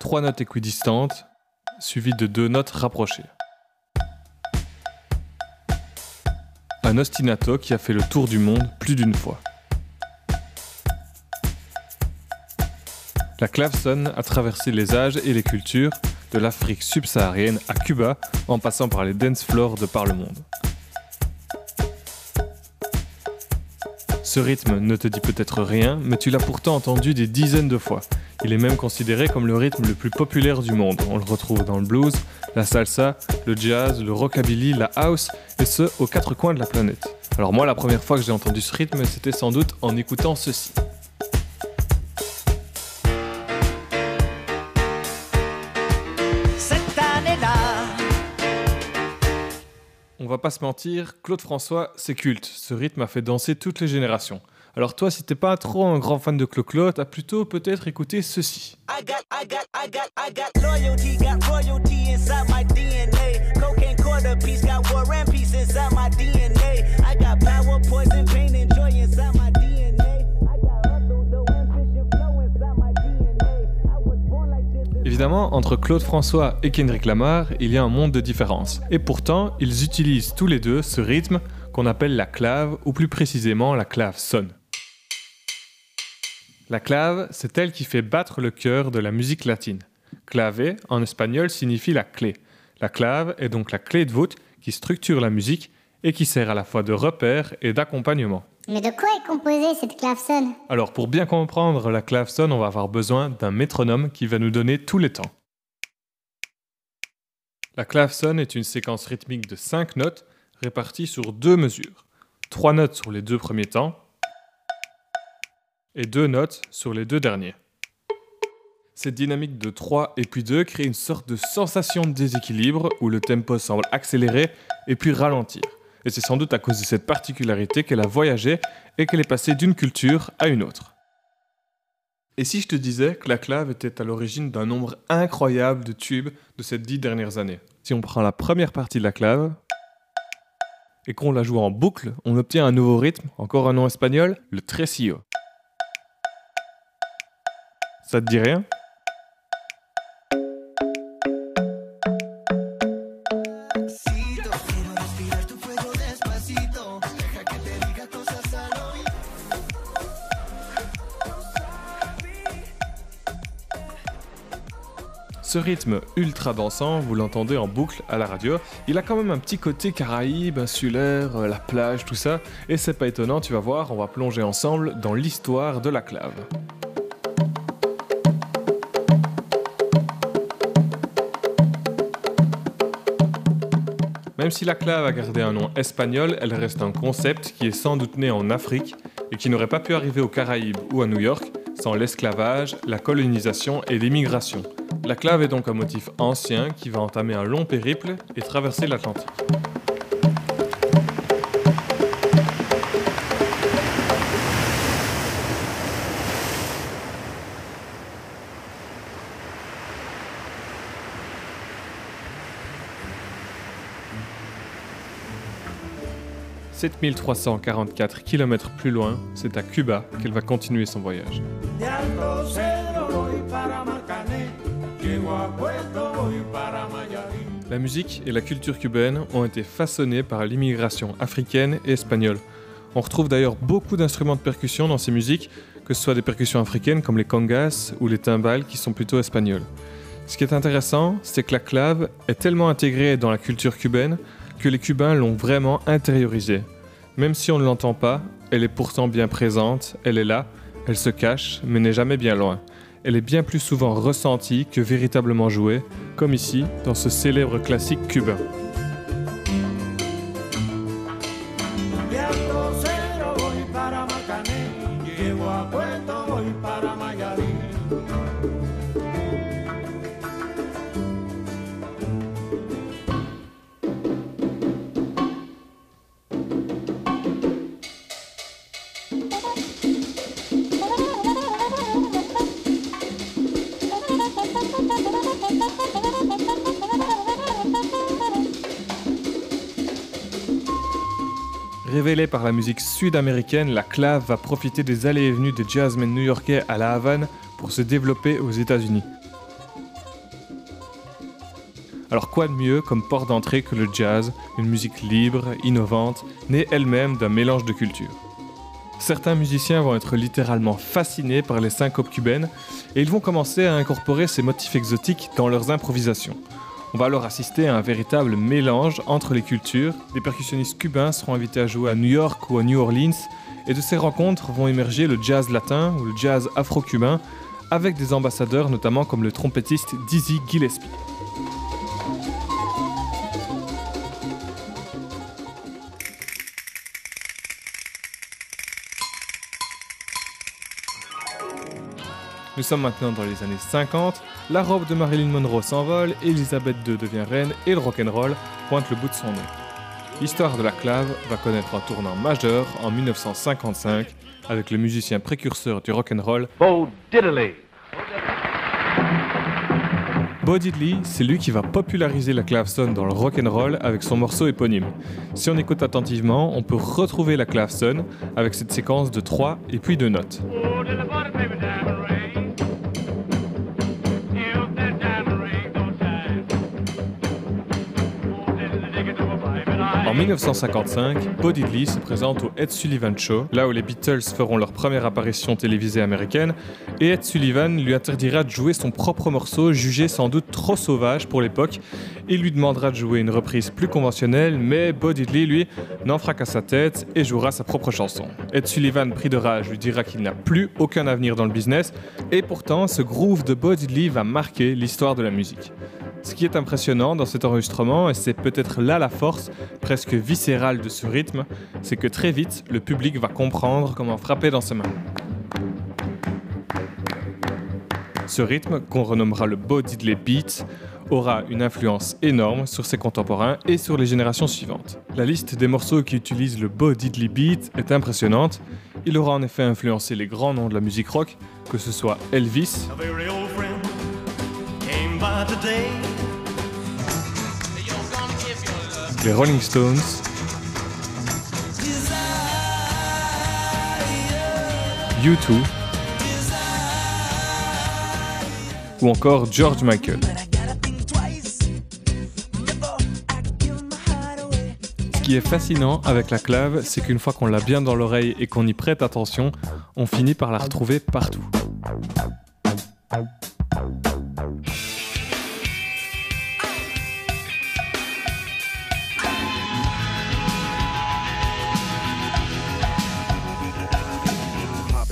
trois notes équidistantes, suivies de deux notes rapprochées. Un ostinato qui a fait le tour du monde plus d'une fois. La clavson a traversé les âges et les cultures, de l'Afrique subsaharienne à Cuba, en passant par les dance floors de par le monde. Ce rythme ne te dit peut-être rien, mais tu l'as pourtant entendu des dizaines de fois. Il est même considéré comme le rythme le plus populaire du monde. On le retrouve dans le blues, la salsa, le jazz, le rockabilly, la house, et ce, aux quatre coins de la planète. Alors moi, la première fois que j'ai entendu ce rythme, c'était sans doute en écoutant ceci. On va pas se mentir, Claude François, c'est culte. Ce rythme a fait danser toutes les générations. Alors toi, si t'es pas trop un grand fan de Clo-Clo, t'as plutôt peut-être écouté ceci. Évidemment, entre Claude François et Kendrick Lamar, il y a un monde de différence. Et pourtant, ils utilisent tous les deux ce rythme qu'on appelle la clave, ou plus précisément la clave sonne. La clave, c'est elle qui fait battre le cœur de la musique latine. Clave, en espagnol, signifie la clé. La clave est donc la clé de voûte qui structure la musique et qui sert à la fois de repère et d'accompagnement. Mais de quoi est composée cette clavecine Alors pour bien comprendre la clavecine, on va avoir besoin d'un métronome qui va nous donner tous les temps. La clavecine est une séquence rythmique de 5 notes réparties sur deux mesures. 3 notes sur les deux premiers temps et 2 notes sur les deux derniers. Cette dynamique de 3 et puis 2 crée une sorte de sensation de déséquilibre où le tempo semble accélérer et puis ralentir. Et c'est sans doute à cause de cette particularité qu'elle a voyagé et qu'elle est passée d'une culture à une autre. Et si je te disais que la clave était à l'origine d'un nombre incroyable de tubes de ces dix dernières années? Si on prend la première partie de la clave et qu'on la joue en boucle, on obtient un nouveau rythme, encore un nom espagnol, le tresillo. Ça te dit rien? Ce rythme ultra dansant, vous l'entendez en boucle à la radio, il a quand même un petit côté caraïbe, insulaire, euh, la plage, tout ça, et c'est pas étonnant, tu vas voir, on va plonger ensemble dans l'histoire de la clave. Même si la clave a gardé un nom espagnol, elle reste un concept qui est sans doute né en Afrique et qui n'aurait pas pu arriver aux Caraïbes ou à New York sans l'esclavage, la colonisation et l'immigration. La clave est donc un motif ancien qui va entamer un long périple et traverser l'Atlantique. « 7344 km plus loin, c'est à Cuba qu'elle va continuer son voyage. La musique et la culture cubaine ont été façonnées par l'immigration africaine et espagnole. On retrouve d'ailleurs beaucoup d'instruments de percussion dans ces musiques, que ce soit des percussions africaines comme les congas ou les timbales qui sont plutôt espagnoles. Ce qui est intéressant, c'est que la clave est tellement intégrée dans la culture cubaine que les Cubains l'ont vraiment intériorisée. Même si on ne l'entend pas, elle est pourtant bien présente, elle est là, elle se cache, mais n'est jamais bien loin elle est bien plus souvent ressentie que véritablement jouée, comme ici dans ce célèbre classique cubain. Révélée par la musique sud-américaine, la clave va profiter des allées et venues des jazzmen new-yorkais à La Havane pour se développer aux États-Unis. Alors quoi de mieux comme porte d'entrée que le jazz, une musique libre, innovante, née elle-même d'un mélange de cultures? Certains musiciens vont être littéralement fascinés par les syncopes cubaines et ils vont commencer à incorporer ces motifs exotiques dans leurs improvisations. On va alors assister à un véritable mélange entre les cultures. Des percussionnistes cubains seront invités à jouer à New York ou à New Orleans et de ces rencontres vont émerger le jazz latin ou le jazz afro-cubain avec des ambassadeurs notamment comme le trompettiste Dizzy Gillespie. Nous sommes maintenant dans les années 50, la robe de Marilyn Monroe s'envole, Elisabeth II devient reine et le rock'n'roll pointe le bout de son nez. L'histoire de la clave va connaître un tournant majeur en 1955 avec le musicien précurseur du rock'n'roll, Bo Diddley. Bo Diddley, c'est lui qui va populariser la clavecin dans le rock'n'roll avec son morceau éponyme. Si on écoute attentivement, on peut retrouver la clavecin avec cette séquence de 3 et puis de notes. En 1955, Bo Diddley se présente au Ed Sullivan Show, là où les Beatles feront leur première apparition télévisée américaine, et Ed Sullivan lui interdira de jouer son propre morceau, jugé sans doute trop sauvage pour l'époque, et lui demandera de jouer une reprise plus conventionnelle, mais Bo Diddley, lui, n'en fera qu'à sa tête et jouera sa propre chanson. Ed Sullivan, pris de rage, lui dira qu'il n'a plus aucun avenir dans le business, et pourtant, ce groove de Bo Diddley va marquer l'histoire de la musique. Ce qui est impressionnant dans cet enregistrement, et c'est peut-être là la force presque viscérale de ce rythme, c'est que très vite, le public va comprendre comment frapper dans ses mains. Ce rythme, qu'on renommera le Bo Diddley Beat, aura une influence énorme sur ses contemporains et sur les générations suivantes. La liste des morceaux qui utilisent le Bo Diddley Beat est impressionnante. Il aura en effet influencé les grands noms de la musique rock, que ce soit Elvis, les Rolling Stones, U2 ou encore George Michael. Ce qui est fascinant avec la clave, c'est qu'une fois qu'on l'a bien dans l'oreille et qu'on y prête attention, on finit par la retrouver partout.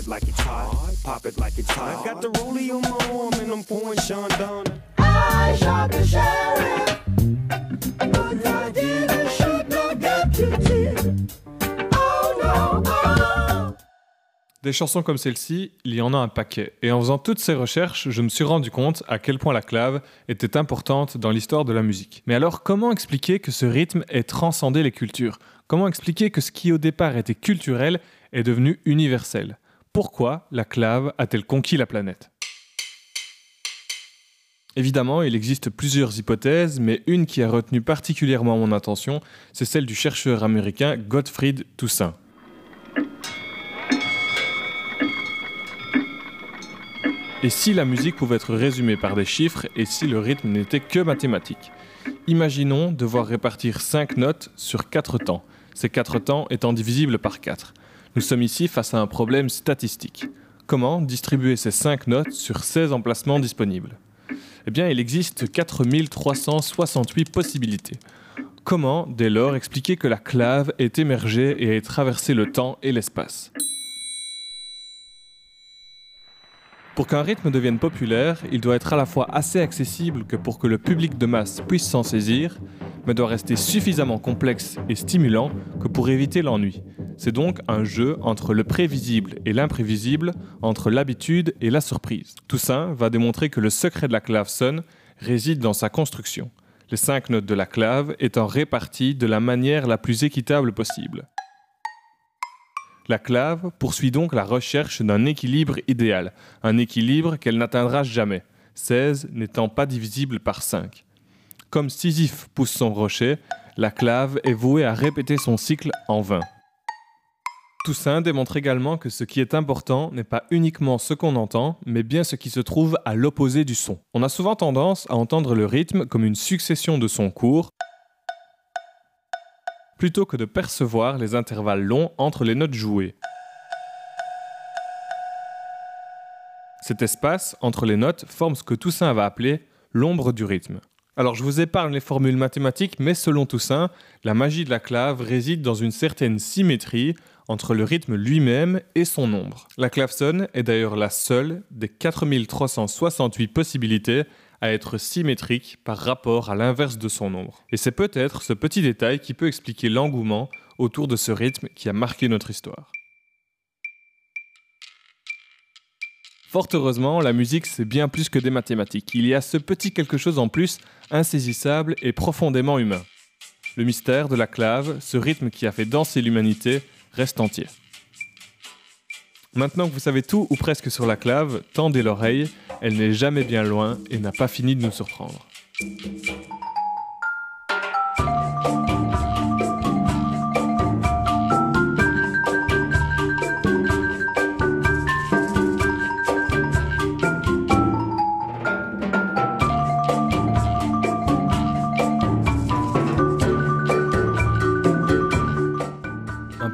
It like it's hot. Pop it like it's hot. Got the rollie on my arm and I'm pouring Sean down. I shot the sheriff, but I didn't shoot no deputy. Oh no, oh. Des chansons comme celle-ci, il y en a un paquet. Et en faisant toutes ces recherches, je me suis rendu compte à quel point la clave était importante dans l'histoire de la musique. Mais alors, comment expliquer que ce rythme ait transcendé les cultures? Comment expliquer que ce qui au départ était culturel est devenu universel? Pourquoi la clave a-t-elle conquis la planète? Évidemment, il existe plusieurs hypothèses, mais une qui a retenu particulièrement mon attention, c'est celle du chercheur américain Gottfried Toussaint. Et si la musique pouvait être résumée par des chiffres et si le rythme n'était que mathématique? Imaginons devoir répartir 5 notes sur 4 temps, ces 4 temps étant divisibles par 4. Nous sommes ici face à un problème statistique. Comment distribuer ces 5 notes sur 16 emplacements disponibles? Eh bien, il existe 4368 possibilités. Comment, dès lors, expliquer que la clave est émergée et ait traversé le temps et l'espace? Pour qu'un rythme devienne populaire, il doit être à la fois assez accessible que pour que le public de masse puisse s'en saisir, mais doit rester suffisamment complexe et stimulant que pour éviter l'ennui. C'est donc un jeu entre le prévisible et l'imprévisible, entre l'habitude et la surprise. Toussaint va démontrer que le secret de la clavecin réside dans sa construction, les cinq notes de la clave étant réparties de la manière la plus équitable possible. La clave poursuit donc la recherche d'un équilibre idéal, un équilibre qu'elle n'atteindra jamais, 16 n'étant pas divisible par 5. Comme Sisyphe pousse son rocher, la clave est vouée à répéter son cycle en vain. Toussaint démontre également que ce qui est important n'est pas uniquement ce qu'on entend, mais bien ce qui se trouve à l'opposé du son. On a souvent tendance à entendre le rythme comme une succession de sons courts, plutôt que de percevoir les intervalles longs entre les notes jouées. Cet espace entre les notes forme ce que Toussaint va appeler l'ombre du rythme. Alors je vous épargne les formules mathématiques, mais selon Toussaint, la magie de la clave réside dans une certaine symétrie entre le rythme lui-même et son nombre. La clavecine est d'ailleurs la seule des 4368 possibilités à être symétrique par rapport à l'inverse de son nombre. Et c'est peut-être ce petit détail qui peut expliquer l'engouement autour de ce rythme qui a marqué notre histoire. Fort heureusement, la musique c'est bien plus que des mathématiques. Il y a ce petit quelque chose en plus, insaisissable et profondément humain. Le mystère de la clave, ce rythme qui a fait danser l'humanité, reste entier. Maintenant que vous savez tout ou presque sur la clave, tendez l'oreille, elle n'est jamais bien loin et n'a pas fini de nous surprendre.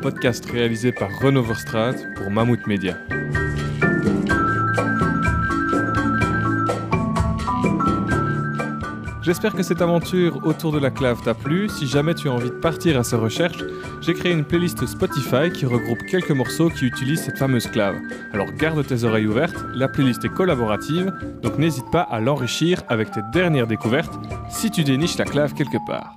Podcast réalisé par Renaud Verstraat pour Mammouth Media. J'espère que cette aventure autour de la clave t'a plu. Si jamais tu as envie de partir à sa recherche, j'ai créé une playlist Spotify qui regroupe quelques morceaux qui utilisent cette fameuse clave. Alors garde tes oreilles ouvertes, la playlist est collaborative, donc n'hésite pas à l'enrichir avec tes dernières découvertes si tu déniches la clave quelque part.